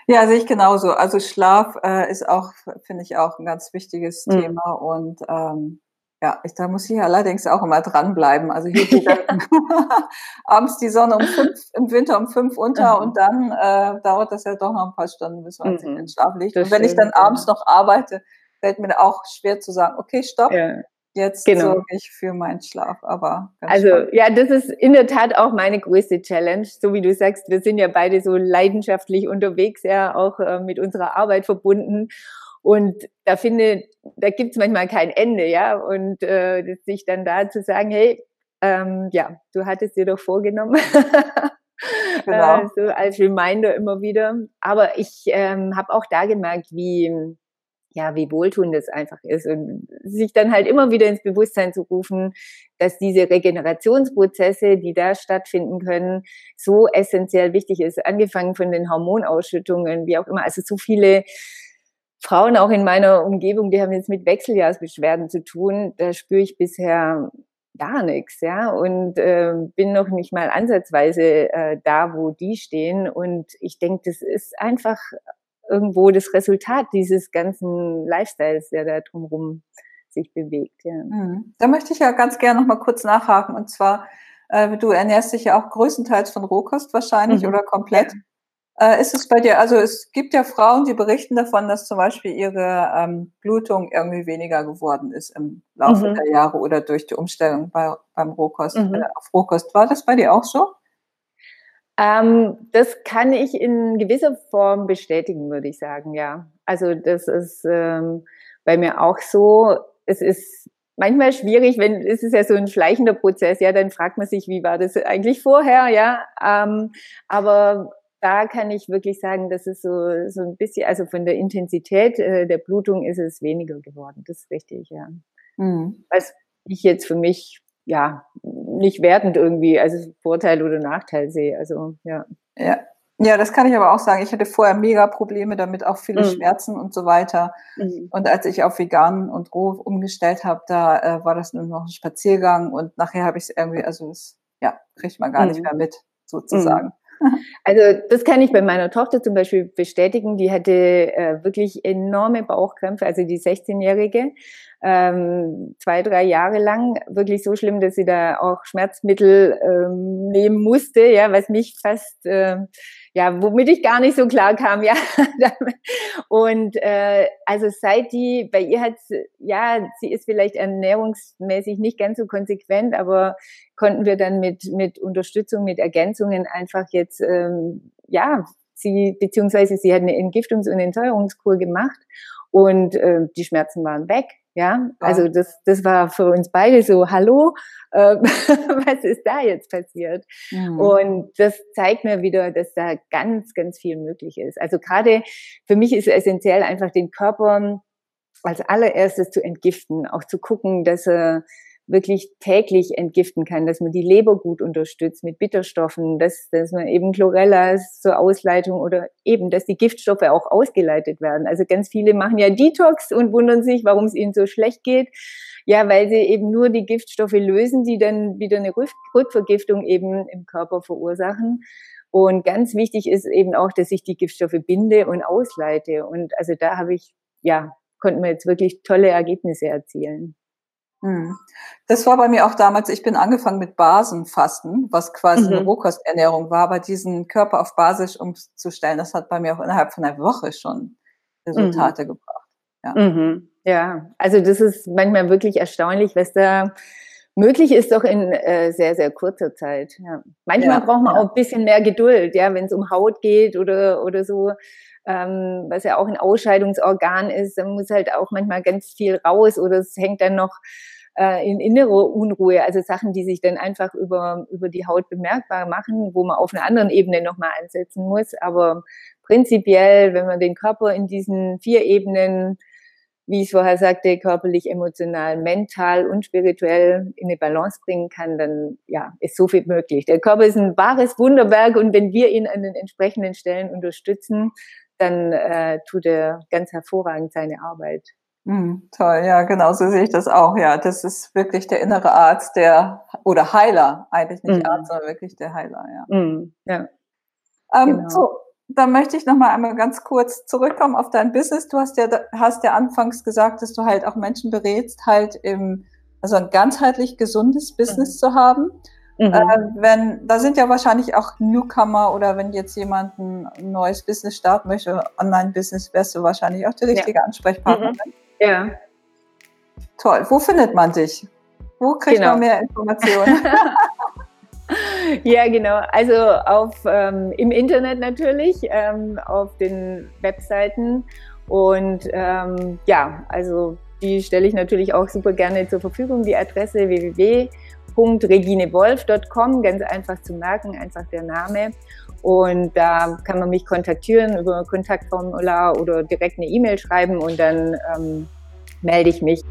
Ja, sehe ich genauso. Also Schlaf äh, ist auch, finde ich, auch ein ganz wichtiges mm. Thema und ähm, ja, ich, da muss ich allerdings auch immer dranbleiben. Also hier geht dann *laughs* abends die Sonne um fünf, im Winter um fünf unter mhm. und dann äh, dauert das ja doch noch ein paar Stunden, bis man mhm. sich in den Schlaf legt. und wenn ich dann abends noch arbeite, fällt mir auch schwer zu sagen, okay, stopp. Ja. Jetzt genau. sorge ich für meinen Schlaf, aber also spannend. ja, das ist in der Tat auch meine größte Challenge. So wie du sagst, wir sind ja beide so leidenschaftlich unterwegs, ja auch äh, mit unserer Arbeit verbunden. Und da finde, da gibt's manchmal kein Ende, ja. Und äh, sich dann da zu sagen, hey, ähm, ja, du hattest dir doch vorgenommen. *laughs* genau. äh, so als Reminder immer wieder. Aber ich ähm, habe auch da gemerkt, wie ja, wie wohltuend es einfach ist und sich dann halt immer wieder ins Bewusstsein zu rufen, dass diese Regenerationsprozesse, die da stattfinden können, so essentiell wichtig ist, angefangen von den Hormonausschüttungen, wie auch immer, also so viele Frauen auch in meiner Umgebung, die haben jetzt mit Wechseljahrsbeschwerden zu tun, da spüre ich bisher gar nichts, ja, und äh, bin noch nicht mal ansatzweise äh, da, wo die stehen. Und ich denke, das ist einfach irgendwo das Resultat dieses ganzen Lifestyles, der da drumherum sich bewegt. Ja. Mhm. Da möchte ich ja ganz gerne noch mal kurz nachhaken. Und zwar, äh, du ernährst dich ja auch größtenteils von Rohkost wahrscheinlich mhm. oder komplett. Äh, ist es bei dir, also es gibt ja Frauen, die berichten davon, dass zum Beispiel ihre ähm, Blutung irgendwie weniger geworden ist im Laufe mhm. der Jahre oder durch die Umstellung bei, beim Rohkost, mhm. äh, auf Rohkost. War das bei dir auch so? Ähm, das kann ich in gewisser Form bestätigen, würde ich sagen, ja. Also das ist ähm, bei mir auch so. Es ist manchmal schwierig, wenn es ist ja so ein schleichender Prozess, ja, dann fragt man sich, wie war das eigentlich vorher, ja. Ähm, aber da kann ich wirklich sagen, das ist so, so ein bisschen, also von der Intensität äh, der Blutung ist es weniger geworden. Das ist richtig, ja. Mhm. Was ich jetzt für mich ja, nicht wertend irgendwie, also Vorteil oder Nachteil sehe. Also, ja. Ja. Ja, das kann ich aber auch sagen. Ich hatte vorher mega Probleme damit, auch viele mhm. Schmerzen und so weiter. Mhm. Und als ich auf vegan und roh umgestellt habe, da äh, war das nur noch ein Spaziergang und nachher habe ich es irgendwie, also das, ja, kriegt man gar mhm. nicht mehr mit, sozusagen. *laughs* Also das kann ich bei meiner Tochter zum Beispiel bestätigen. Die hatte äh, wirklich enorme Bauchkrämpfe, also die 16-Jährige ähm, zwei, drei Jahre lang wirklich so schlimm, dass sie da auch Schmerzmittel ähm, nehmen musste, ja, was mich fast, äh, ja, womit ich gar nicht so klar kam, *laughs* ja. Und äh, also seit die, bei ihr hat ja, sie ist vielleicht ernährungsmäßig nicht ganz so konsequent, aber konnten wir dann mit mit Unterstützung, mit Ergänzungen einfach jetzt ähm, ja sie beziehungsweise sie hat eine Entgiftungs- und Entteuerungskur gemacht und äh, die Schmerzen waren weg. Ja, also das, das war für uns beide so, hallo, äh, *laughs* was ist da jetzt passiert? Mhm. Und das zeigt mir wieder, dass da ganz, ganz viel möglich ist. Also gerade für mich ist es essentiell, einfach den Körper als allererstes zu entgiften, auch zu gucken, dass er wirklich täglich entgiften kann, dass man die Leber gut unterstützt mit Bitterstoffen, dass, dass man eben Chlorellas zur Ausleitung oder eben, dass die Giftstoffe auch ausgeleitet werden. Also ganz viele machen ja Detox und wundern sich, warum es ihnen so schlecht geht. Ja, weil sie eben nur die Giftstoffe lösen, die dann wieder eine Rückvergiftung eben im Körper verursachen. Und ganz wichtig ist eben auch, dass ich die Giftstoffe binde und ausleite. Und also da habe ich, ja, konnten wir jetzt wirklich tolle Ergebnisse erzielen. Hm. Das war bei mir auch damals, ich bin angefangen mit Basenfasten, was quasi mhm. eine Rohkosternährung war, aber diesen Körper auf Basis umzustellen, das hat bei mir auch innerhalb von einer Woche schon Resultate mhm. gebracht. Ja. Mhm. ja, also das ist manchmal wirklich erstaunlich, was da möglich ist, doch in äh, sehr, sehr kurzer Zeit. Ja. Manchmal ja, braucht man auch ein bisschen mehr Geduld, ja, wenn es um Haut geht oder, oder so ähm, was ja auch ein Ausscheidungsorgan ist, dann muss halt auch manchmal ganz viel raus oder es hängt dann noch äh, in innere Unruhe, also Sachen, die sich dann einfach über, über die Haut bemerkbar machen, wo man auf einer anderen Ebene nochmal ansetzen muss. Aber prinzipiell, wenn man den Körper in diesen vier Ebenen wie ich vorher sagte, körperlich, emotional, mental und spirituell in eine Balance bringen kann, dann ja, ist so viel möglich. Der Körper ist ein wahres Wunderwerk und wenn wir ihn an den entsprechenden Stellen unterstützen, dann äh, tut er ganz hervorragend seine Arbeit. Mm, toll, ja, genau so sehe ich das auch. Ja, das ist wirklich der innere Arzt, der oder Heiler, eigentlich nicht mm. Arzt, sondern wirklich der Heiler. Ja. Mm, ja. Ähm, genau. So, da möchte ich noch mal einmal ganz kurz zurückkommen auf dein Business. Du hast ja, hast ja anfangs gesagt, dass du halt auch Menschen berätst, halt im, also ein ganzheitlich gesundes Business mhm. zu haben. Mhm. Äh, wenn, da sind ja wahrscheinlich auch Newcomer oder wenn jetzt jemand ein neues Business starten möchte, Online-Business, wärst du wahrscheinlich auch die richtige ja. Ansprechpartnerin. Mhm. Ja. Toll. Wo findet man dich? Wo kriegt genau. man mehr Informationen? *laughs* *laughs* Ja, genau. Also auf, ähm, im Internet natürlich, ähm, auf den Webseiten. Und ähm, ja, also die stelle ich natürlich auch super gerne zur Verfügung. Die Adresse www.reginewolf.com, ganz einfach zu merken, einfach der Name. Und da kann man mich kontaktieren über Kontaktformular oder direkt eine E-Mail schreiben und dann ähm, melde ich mich.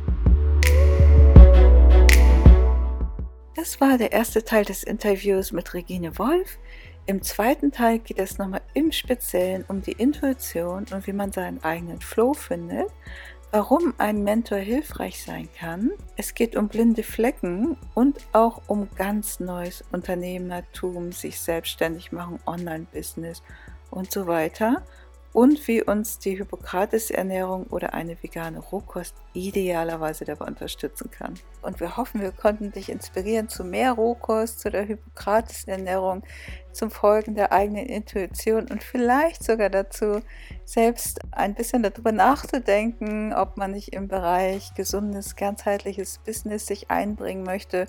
Das war der erste Teil des Interviews mit Regine Wolf. Im zweiten Teil geht es nochmal im Speziellen um die Intuition und wie man seinen eigenen Flow findet, warum ein Mentor hilfreich sein kann. Es geht um blinde Flecken und auch um ganz neues Unternehmertum, sich selbstständig machen, Online-Business und so weiter und wie uns die Hippokrates-Ernährung oder eine vegane Rohkost idealerweise dabei unterstützen kann. Und wir hoffen, wir konnten dich inspirieren zu mehr Rohkost, zu der Hippokrates-Ernährung, zum Folgen der eigenen Intuition und vielleicht sogar dazu, selbst ein bisschen darüber nachzudenken, ob man nicht im Bereich gesundes, ganzheitliches Business sich einbringen möchte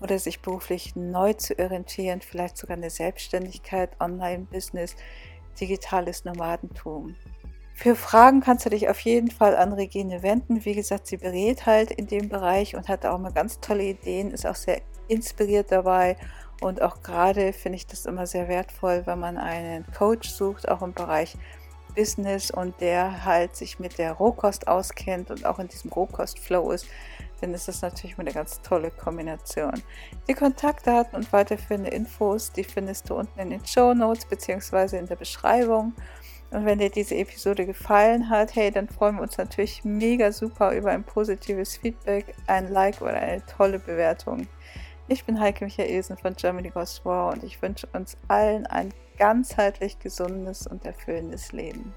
oder sich beruflich neu zu orientieren, vielleicht sogar eine Selbstständigkeit, Online-Business digitales Nomadentum. Für Fragen kannst du dich auf jeden Fall an Regine wenden. Wie gesagt, sie berät halt in dem Bereich und hat auch mal ganz tolle Ideen, ist auch sehr inspiriert dabei. Und auch gerade finde ich das immer sehr wertvoll, wenn man einen Coach sucht, auch im Bereich Business und der halt sich mit der Rohkost auskennt und auch in diesem Rohkost-Flow ist, dann ist das natürlich eine ganz tolle Kombination. Die Kontaktdaten und weiterführende Infos, die findest du unten in den Show Notes bzw. in der Beschreibung. Und wenn dir diese Episode gefallen hat, hey, dann freuen wir uns natürlich mega super über ein positives Feedback, ein Like oder eine tolle Bewertung. Ich bin Heike Michaelsen von Germany Goes War und ich wünsche uns allen ein ganzheitlich gesundes und erfüllendes Leben.